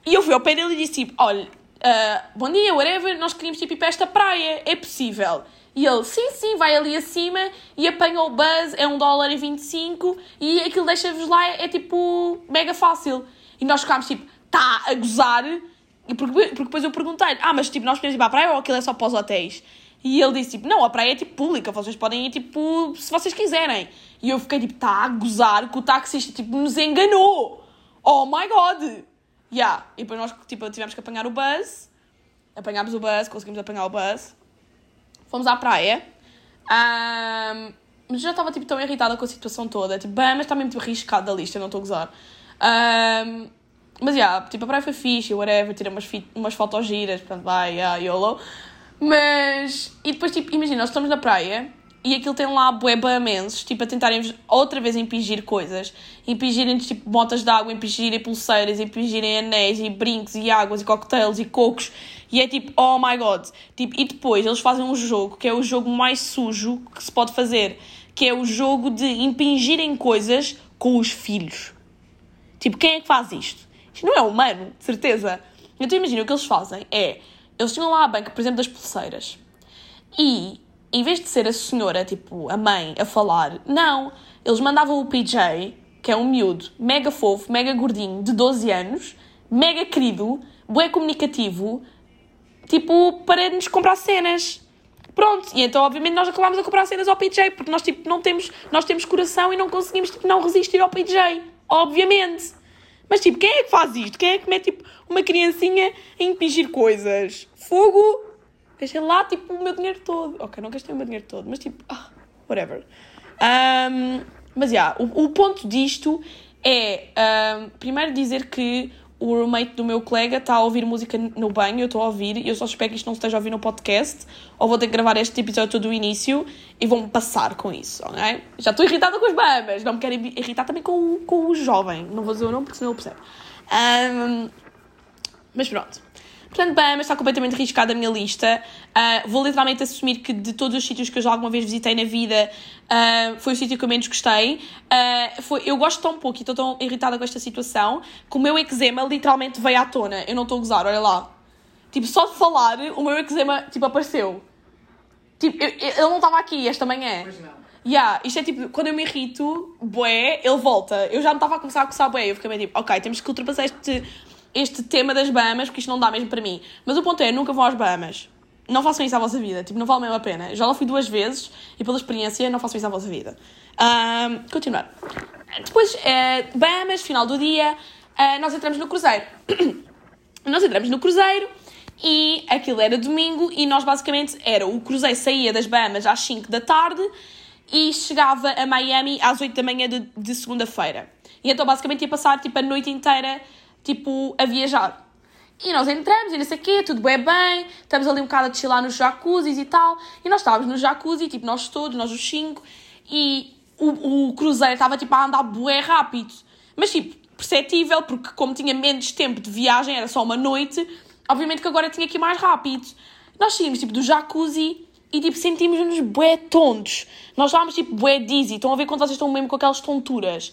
E eu fui ao pé dele e disse tipo, olha, uh, bom dia, whatever, nós queríamos tipo, ir para esta praia, é possível? E ele, sim, sim, vai ali acima e apanha o buzz, é um dólar e 25 e aquilo deixa-vos lá, é, é tipo mega fácil. E nós ficámos tipo, tá a gozar. Porque, porque depois eu perguntei, ah, mas tipo, nós podemos ir para a praia ou aquilo é só para os hotéis? E ele disse tipo, não, a praia é tipo pública, vocês podem ir tipo, se vocês quiserem. E eu fiquei tipo, tá a gozar que o taxista tipo nos enganou. Oh my god! Yeah. E depois nós tipo, tivemos que apanhar o bus. Apanhámos o bus, conseguimos apanhar o bus. Fomos à praia. Um, mas já estava tipo, tão irritada com a situação toda. Tipo, bem, mas está mesmo tipo, arriscado da lista, eu não estou a gozar. Um, mas, yeah, tipo, a praia foi fixe, whatever, tirei umas, umas fotos giras, portanto, vai, yeah, YOLO. Mas, e depois, tipo, imagina, nós estamos na praia e aquilo tem lá bué bamenses, tipo, a tentarem outra vez impingir coisas. Impingirem, tipo, botas de água, impingirem pulseiras, impingirem anéis e brincos e águas e cocktails e cocos. E é tipo, oh my god. Tipo, e depois eles fazem um jogo que é o jogo mais sujo que se pode fazer, que é o jogo de impingirem coisas com os filhos. Tipo, quem é que faz isto? Isto não é humano, de certeza. Então imagina, o que eles fazem é eles tinham lá a banca, por exemplo, das pulseiras. E, em vez de ser a senhora, tipo, a mãe, a falar, não. Eles mandavam o PJ, que é um miúdo, mega fofo, mega gordinho, de 12 anos, mega querido, bué comunicativo, tipo, para nos comprar cenas. Pronto, e então obviamente nós acabámos a comprar cenas ao PJ, porque nós tipo não temos, nós temos coração e não conseguimos tipo não resistir ao PJ. Obviamente. Mas tipo, quem é que faz isto? Quem é que mete tipo uma criancinha a impingir coisas? Fogo! Gastei lá tipo o meu dinheiro todo. Ok, não gastei o meu dinheiro todo, mas tipo, ah, whatever. Um, mas já, yeah, o, o, ponto disto é um, primeiro dizer que o roommate do meu colega está a ouvir música no banho, eu estou a ouvir, e eu só espero que isto não esteja a ouvir no podcast, ou vou ter que gravar este episódio todo do início e vou-me passar com isso, ok? Já estou irritada com os Bahamas, não me quero irritar também com, com o jovem, não vou dizer o nome porque senão ele percebe. Um, mas pronto. Portanto, Bahamas está completamente arriscada a minha lista. Uh, vou literalmente assumir que de todos os sítios que eu já alguma vez visitei na vida, uh, foi o sítio que eu menos gostei. Uh, foi, eu gosto tão pouco e estou tão irritada com esta situação que o meu eczema literalmente veio à tona. Eu não estou a gozar, olha lá. Tipo, só de falar, o meu eczema, tipo, apareceu. Tipo, ele não estava aqui esta manhã. Pois não. Yeah, isto é tipo, quando eu me irrito, bué, ele volta. Eu já me estava a começar a coçar bué. Eu fiquei bem tipo, ok, temos que ultrapassar este este tema das Bahamas, porque isto não dá mesmo para mim. Mas o ponto é, nunca vou às Bahamas. não façam isso à vossa vida. Tipo, não vale mesmo a pena. Já lá fui duas vezes e pela experiência, não façam isso à vossa vida. Um, continuar. Depois, uh, Bahamas, final do dia, uh, nós entramos no cruzeiro. nós entramos no cruzeiro e aquilo era domingo e nós basicamente era o cruzeiro saía das Bahamas às 5 da tarde e chegava a Miami às 8 da manhã de, de segunda-feira. E então basicamente ia passar tipo a noite inteira tipo a viajar. E nós entramos e não sei o quê, tudo bem bem, estamos ali um bocado a chilar nos jacuzzis e tal. E nós estávamos no jacuzzi, tipo, nós todos, nós os cinco, e o, o cruzeiro estava tipo a andar bué rápido. Mas tipo, perceptível, porque como tinha menos tempo de viagem, era só uma noite, obviamente que agora tinha que ir mais rápido. Nós saímos tipo do jacuzzi e tipo sentimos-nos bué tontos. Nós estávamos tipo bué dizzy, estão a ver quando vocês estão mesmo com aquelas tonturas.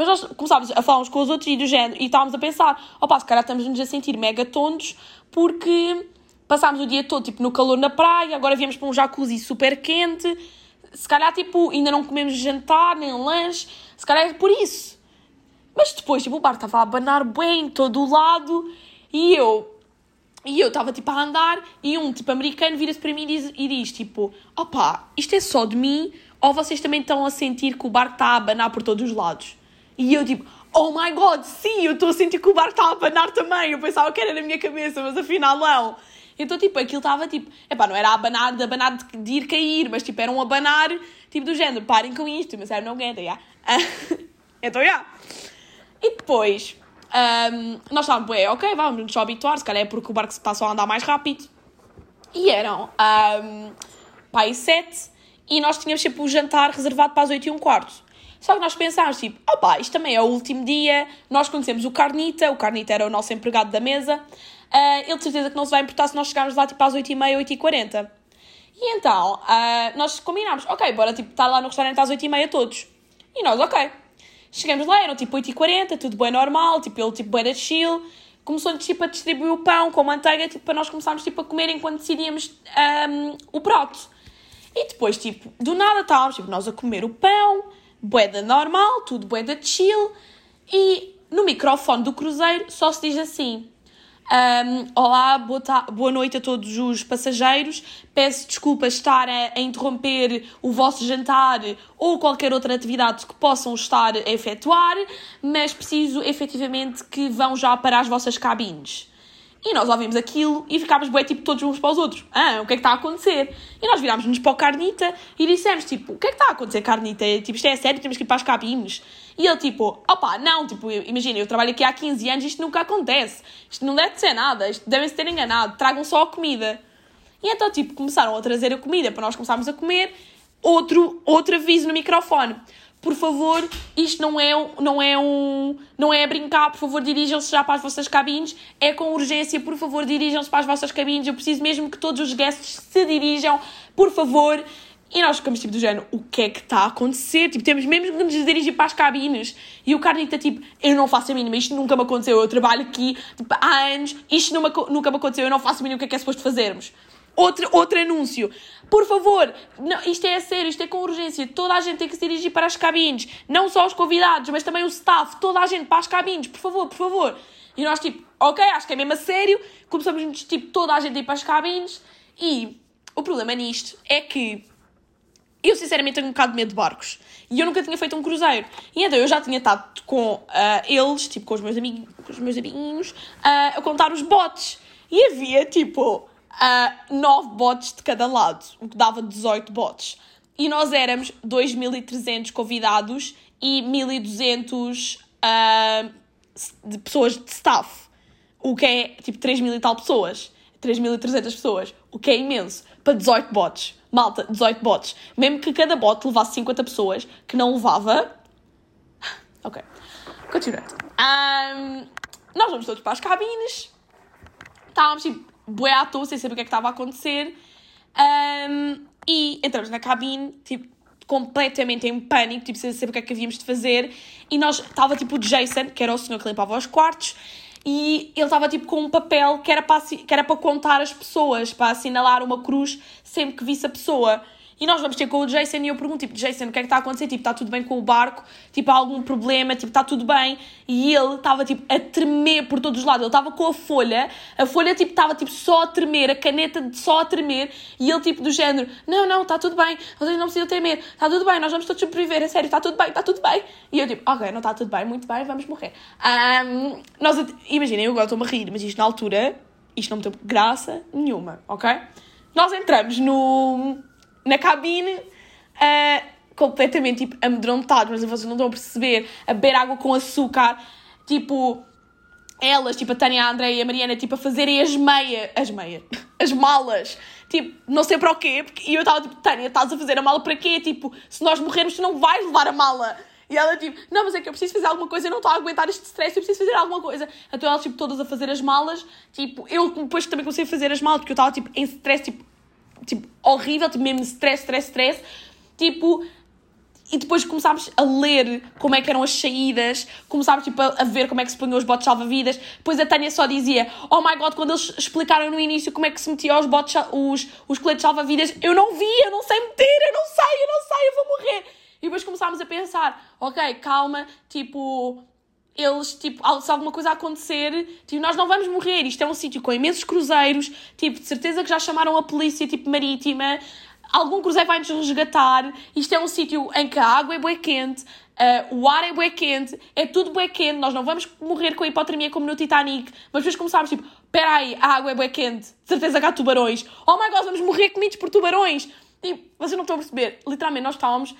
Mas nós começámos a falar uns com os outros e do género, e estávamos a pensar, opá, se calhar estamos-nos a sentir mega tontos porque passámos o dia todo, tipo, no calor na praia, agora viemos para um jacuzzi super quente, se calhar, tipo, ainda não comemos jantar, nem lanche, se calhar é por isso. Mas depois, tipo, o bar estava a abanar bem, todo o lado, e eu... E eu estava, tipo, a andar, e um, tipo, americano vira-se para mim e diz, e diz, tipo, opá, isto é só de mim, ou vocês também estão a sentir que o bar está a abanar por todos os lados? E eu tipo, oh my god, sim, eu estou a sentir que o bar está a abanar também. Eu pensava que era na minha cabeça, mas afinal não. Então, tipo, aquilo estava tipo, epá, não era abanar de abanar de, de ir cair, mas tipo, era um abanar tipo do género, parem com isto, mas era não aguenta, já. então, já. E depois, um, nós estávamos, bem, ok, vamos nos habituar, se calhar é porque o barco se passou a andar mais rápido. E eram, um, pá, e sete, e nós tínhamos sempre o jantar reservado para as oito e um quarto. Só que nós pensámos, tipo, opá, isto também é o último dia, nós conhecemos o Carnita, o Carnita era o nosso empregado da mesa, uh, ele de certeza que não se vai importar se nós chegarmos lá, tipo, às 8h30, 8h40. E então, uh, nós combinámos, ok, bora, tipo, estar lá no restaurante às 8h30 todos. E nós, ok. Chegamos lá, eram, tipo, 8h40, tudo bem normal, tipo, ele, tipo, da chill, começou tipo, a distribuir o pão com manteiga, tipo, para nós começarmos, tipo, a comer enquanto decidíamos um, o prato. E depois, tipo, do nada estávamos, tipo, nós a comer o pão, boeda normal, tudo boeda chill, e no microfone do cruzeiro só se diz assim: um, Olá, boa, boa noite a todos os passageiros. Peço desculpa estar a, a, interromper o vosso jantar ou qualquer outra atividade que possam estar a efetuar, mas preciso efetivamente que vão já para as vossas cabines. E nós ouvimos aquilo e ficámos bem, tipo, todos uns para os outros. Ah, o que é que está a acontecer? E nós virámos-nos para o Carnita e dissemos, tipo, o que é que está a acontecer, Carnita? Tipo, isto é sério, temos que ir para as cabines. E ele, tipo, opá, não, tipo, imagina, eu trabalho aqui há 15 anos, isto nunca acontece. Isto não deve ser nada, isto devem-se ter enganado, tragam só a comida. E então, tipo, começaram a trazer a comida para nós começarmos a comer, outro, outro aviso no microfone por favor, isto não é, não é um. Não é a brincar, por favor, dirijam-se já para as vossas cabines. É com urgência, por favor, dirijam-se para as vossas cabines. Eu preciso mesmo que todos os guests se dirijam, por favor. E nós ficamos tipo do género, o que é que está a acontecer? Tipo, temos mesmo que nos dirigir para as cabines. E o Carnita, tipo, eu não faço a mínima, isto nunca me aconteceu. Eu trabalho aqui tipo, há anos, isto nunca me aconteceu, eu não faço a mínima o que é que é suposto fazermos. Outro, outro anúncio. Por favor, não, isto é a sério, isto é com urgência. Toda a gente tem que se dirigir para as cabines. Não só os convidados, mas também o staff. Toda a gente para as cabines. Por favor, por favor. E nós, tipo, ok, acho que é mesmo a sério. Começamos, tipo, toda a gente a ir para as cabines. E o problema nisto é que eu, sinceramente, tenho um bocado de medo de barcos. E eu nunca tinha feito um cruzeiro. E então eu já tinha estado com uh, eles, tipo, com os meus, amigos, com os meus amiguinhos, uh, a contar os botes. E havia, tipo, uh, 9 bots de cada lado, o que dava 18 bots. E nós éramos 2.300 convidados e 1.200 uh, de pessoas de staff, o que é tipo 3.000 e tal pessoas. 3.300 pessoas, o que é imenso, para 18 bots. Malta, 18 bots. Mesmo que cada bot levasse 50 pessoas, que não levava. Ok. Continuando. Um, nós vamos todos para as cabines. Estávamos tipo bué à toa, sem saber o que é que estava a acontecer. Um, e entramos na cabine, tipo, completamente em pânico, tipo, sem saber o que é que havíamos de fazer. E nós, estava tipo o Jason, que era o senhor que limpava os quartos, e ele estava tipo com um papel que era, para, que era para contar as pessoas, para assinalar uma cruz sempre que visse a pessoa. E nós vamos ter com o Jason e eu pergunto, tipo, Jason, o que é que está a acontecer? Tipo, está tudo bem com o barco? Tipo, há algum problema? Tipo, está tudo bem? E ele estava, tipo, a tremer por todos os lados. Ele estava com a folha, a folha, tipo, estava, tipo, só a tremer, a caneta só a tremer. E ele, tipo, do género, não, não, está tudo bem. Vocês não precisam tremer. Está tudo bem, nós vamos todos sobreviver. A sério, está tudo bem, está tudo bem. E eu, tipo, ok, não está tudo bem, muito bem, vamos morrer. Um, nós, imaginem, eu agora estou-me a rir, mas isto na altura, isto não me deu graça nenhuma, ok? Nós entramos no na cabine, uh, completamente tipo, amedrontados, mas vocês não estão a perceber, a beber água com açúcar, tipo, elas, tipo a Tânia, a Andréia e a Mariana, tipo, a fazerem as meias, as meias, as malas, tipo, não sei para o quê, porque, e eu estava tipo, Tânia, estás a fazer a mala para quê? Tipo, se nós morrermos, tu não vais levar a mala. E ela tipo, não, mas é que eu preciso fazer alguma coisa, eu não estou a aguentar este stress, eu preciso fazer alguma coisa. Então elas, tipo, todas a fazer as malas, tipo, eu depois também comecei a fazer as malas, porque eu estava, tipo, em stress, tipo, tipo, horrível, tipo, mesmo stress, stress, stress. Tipo, e depois começámos a ler como é que eram as saídas, começámos tipo, a, a ver como é que se punham os botes salva-vidas. Depois a Tânia só dizia: Oh my god, quando eles explicaram no início como é que se metiam os, botes, os, os coletes salva-vidas, eu não vi, eu não sei meter, eu não sei, eu não sei, eu vou morrer. E depois começámos a pensar: Ok, calma, tipo, eles, tipo, se alguma coisa acontecer, tipo, nós não vamos morrer. Isto é um sítio com imensos cruzeiros, tipo, de certeza que já chamaram a polícia, tipo, marítima. Algum cruzeiro vai nos resgatar. Isto é um sítio em que a água é bué quente, uh, o ar é bué quente, é tudo bué quente. Nós não vamos morrer com a hipotermia como no Titanic. Mas depois começámos, tipo, espera aí, a água é bué quente, de certeza que há tubarões. Oh my God, vamos morrer comidos por tubarões. Tipo, vocês não estão a perceber. Literalmente, nós estávamos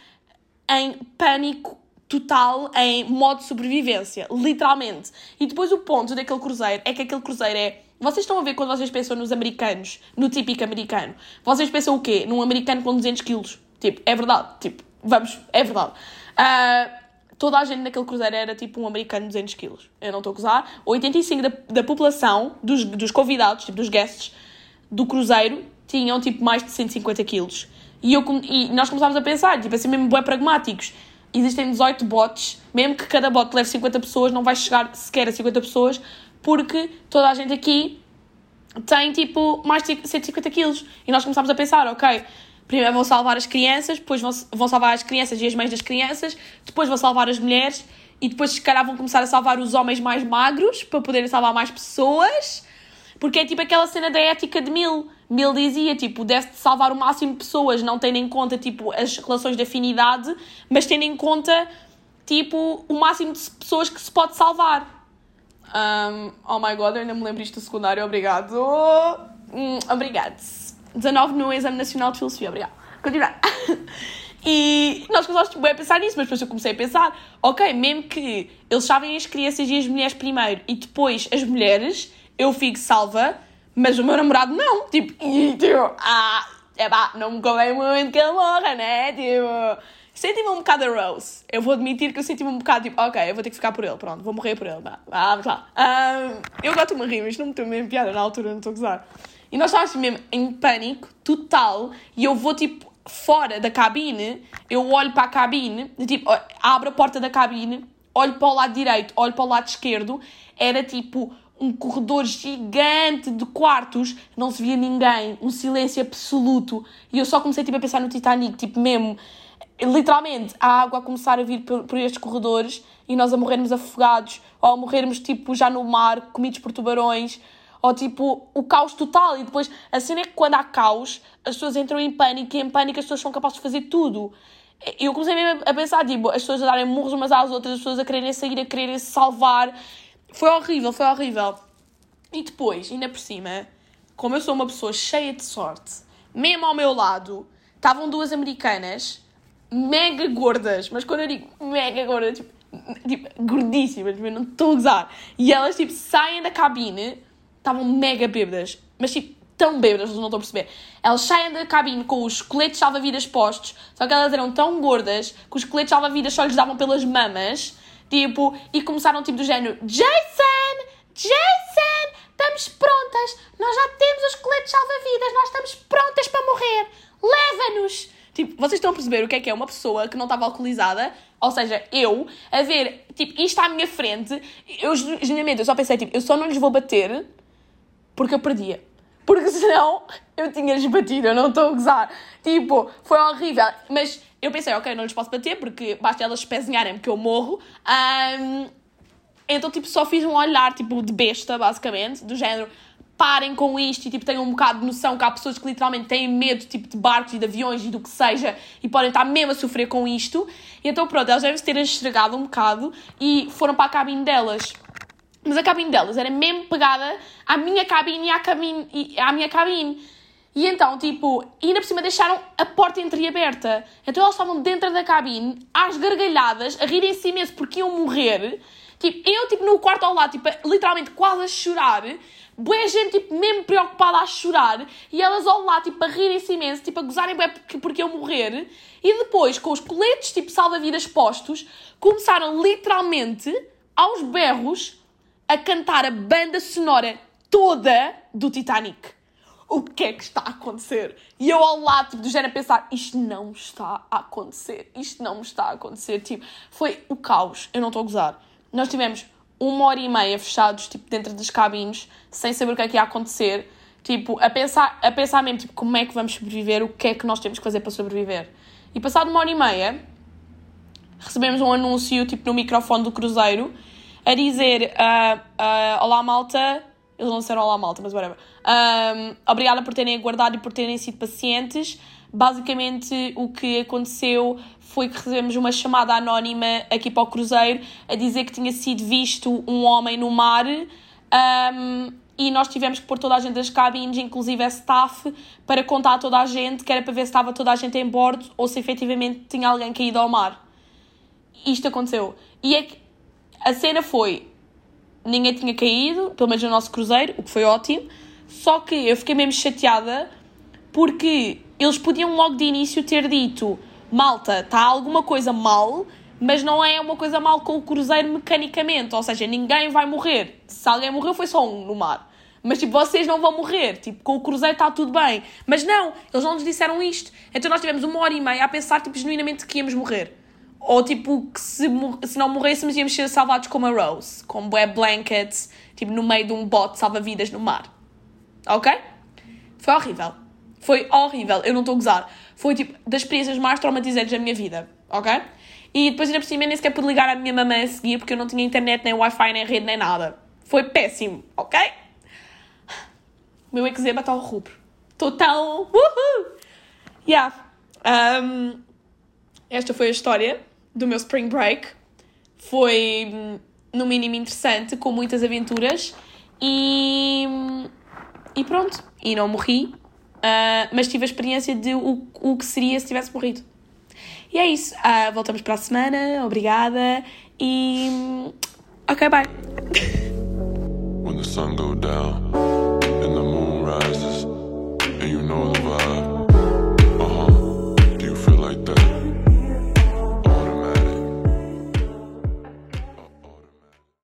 em pânico total em modo sobrevivência, literalmente. E depois o ponto daquele cruzeiro é que aquele cruzeiro é. Vocês estão a ver quando vocês pensam nos americanos, no típico americano, vocês pensam o quê? Num americano com 200 quilos. Tipo, é verdade. Tipo, vamos, é verdade. Uh, toda a gente naquele cruzeiro era tipo um americano de 200 quilos. Eu não estou a gozar. 85% da, da população, dos, dos convidados, tipo, dos guests do cruzeiro, tinham tipo mais de 150 quilos. E, eu, e nós começámos a pensar, tipo, assim mesmo bem pragmáticos existem 18 bots, mesmo que cada bot leve 50 pessoas, não vai chegar sequer a 50 pessoas, porque toda a gente aqui tem tipo mais de 150 quilos. E nós começámos a pensar, ok, primeiro vão salvar as crianças, depois vão, vão salvar as crianças e as mães das crianças, depois vão salvar as mulheres e depois se calhar vão começar a salvar os homens mais magros para poderem salvar mais pessoas. Porque é tipo aquela cena da ética de mil. Mil dizia, tipo, deve-se salvar o máximo de pessoas, não tendo em conta, tipo, as relações de afinidade, mas tendo em conta, tipo, o máximo de pessoas que se pode salvar. Um, oh my god, eu ainda me lembro isto do secundário, obrigado. Hum, obrigado. 19 no Exame Nacional de Filosofia, obrigado. Continuar. E nós começámos tipo, a pensar nisso, mas depois eu comecei a pensar, ok, mesmo que eles sabem as crianças e as mulheres primeiro e depois as mulheres, eu fico salva, mas o meu namorado não. Tipo, e, tipo, ah, é pá, não me convém muito que ele morra, né? Tipo, senti-me um bocado a Rose. Eu vou admitir que eu senti-me um bocado tipo, ok, eu vou ter que ficar por ele, pronto, vou morrer por ele, vá, vamos lá. Um, eu gosto de me rir, mas não me estou mesmo piada na altura, não estou a gozar. E nós estávamos mesmo em pânico total e eu vou tipo fora da cabine, eu olho para a cabine, tipo, abro a porta da cabine, olho para o lado direito, olho para o lado esquerdo, era tipo um corredor gigante de quartos, não se via ninguém, um silêncio absoluto. E eu só comecei tipo, a pensar no Titanic, tipo mesmo, literalmente, a água a começar a vir por, por estes corredores e nós a morrermos afogados, ou a morrermos tipo já no mar, comidos por tubarões, ou tipo o caos total. E depois a cena é que quando há caos, as pessoas entram em pânico e em pânico as pessoas são capazes de fazer tudo. Eu comecei mesmo a pensar, tipo, as pessoas a darem murros umas às outras, as pessoas a quererem sair, a quererem se salvar. Foi horrível, foi horrível. E depois, ainda por cima, como eu sou uma pessoa cheia de sorte, mesmo ao meu lado, estavam duas americanas mega gordas, mas quando eu digo mega gordas, tipo, tipo gordíssimas, não estou a usar. E elas, tipo, saem da cabine, estavam mega bêbadas, mas tipo, tão bêbadas, não estão a perceber. Elas saem da cabine com os coletes salva-vidas postos, só que elas eram tão gordas que os coletes salva-vidas só lhes davam pelas mamas Tipo, e começaram tipo do género: Jason! Jason! Estamos prontas! Nós já temos os coletes salva-vidas, nós estamos prontas para morrer! Leva-nos! Tipo, vocês estão a perceber o que é que é uma pessoa que não estava alcoolizada? Ou seja, eu, a ver, tipo, isto à minha frente, eu, genuinamente, eu só pensei, tipo, eu só não lhes vou bater porque eu perdia. porque senão eu tinha-lhes batido, eu não estou a gozar. Tipo, foi horrível. Mas eu pensei, ok, não lhes posso bater porque basta elas espezinharem que eu morro. Um, então, tipo, só fiz um olhar, tipo, de besta, basicamente, do género parem com isto e tipo, tenham um bocado de noção que há pessoas que literalmente têm medo tipo, de barcos e de aviões e do que seja e podem estar mesmo a sofrer com isto. E então pronto, elas devem se ter estragado um bocado e foram para a cabine delas. Mas a cabine delas era mesmo pegada à minha cabine e à, cabine, e à minha cabine. E então, tipo, ainda por cima deixaram a porta entreaberta. Então elas estavam dentro da cabine, às gargalhadas, a rirem-se imenso porque iam morrer. Tipo, eu, tipo, no quarto ao lado, tipo, literalmente quase a chorar. Boa gente, tipo, mesmo preocupada a chorar. E elas ao lado, tipo, a rirem-se imenso, tipo, a gozarem porque, porque eu morrer. E depois, com os coletes, tipo, salva-vidas postos, começaram literalmente, aos berros, a cantar a banda sonora toda do Titanic. O que é que está a acontecer? E eu ao lado, tipo, do género a pensar, isto não está a acontecer, isto não está a acontecer. Tipo, foi o caos, eu não estou a gozar. Nós tivemos uma hora e meia fechados, tipo, dentro das cabines, sem saber o que é que ia acontecer, tipo, a pensar, a pensar mesmo, tipo, como é que vamos sobreviver, o que é que nós temos que fazer para sobreviver. E passado uma hora e meia, recebemos um anúncio, tipo, no microfone do cruzeiro, a dizer, uh, uh, olá malta, eles não disseram olá malta, mas whatever, um, obrigada por terem aguardado e por terem sido pacientes, basicamente o que aconteceu foi que recebemos uma chamada anónima aqui para o Cruzeiro a dizer que tinha sido visto um homem no mar um, e nós tivemos que pôr toda a gente das cabines, inclusive a staff, para contar a toda a gente, que era para ver se estava toda a gente em bordo ou se efetivamente tinha alguém caído ao mar. Isto aconteceu. E é que a cena foi: ninguém tinha caído, pelo menos no nosso cruzeiro, o que foi ótimo, só que eu fiquei mesmo chateada porque eles podiam logo de início ter dito malta, está alguma coisa mal, mas não é uma coisa mal com o cruzeiro mecanicamente, ou seja, ninguém vai morrer. Se alguém morreu, foi só um no mar. Mas, tipo, vocês não vão morrer. Tipo, com o cruzeiro está tudo bem. Mas não, eles não nos disseram isto. Então nós tivemos uma hora e meia a pensar, tipo, genuinamente que íamos morrer. Ou, tipo, que se, se não morrêssemos íamos ser salvados como a Rose. Com web blankets, tipo, no meio de um bote salva-vidas no mar. Ok? Foi horrível. Foi horrível. Eu não estou a gozar foi tipo das experiências mais traumatizantes da minha vida, ok? E depois ainda por cima nem sequer pude ligar à minha mamãe a seguir porque eu não tinha internet, nem Wi-Fi, nem rede, nem nada. Foi péssimo, ok? O meu eczema está ao rubro. Estou tão... Uhul! Yeah. Um, esta foi a história do meu Spring Break. Foi, hum, no mínimo, interessante, com muitas aventuras. E, hum, e pronto. E não morri. Uh, mas tive a experiência de o, o que seria se tivesse morrido. E é isso. Uh, voltamos para a semana. Obrigada. E. Ok, bye. When the sun go down.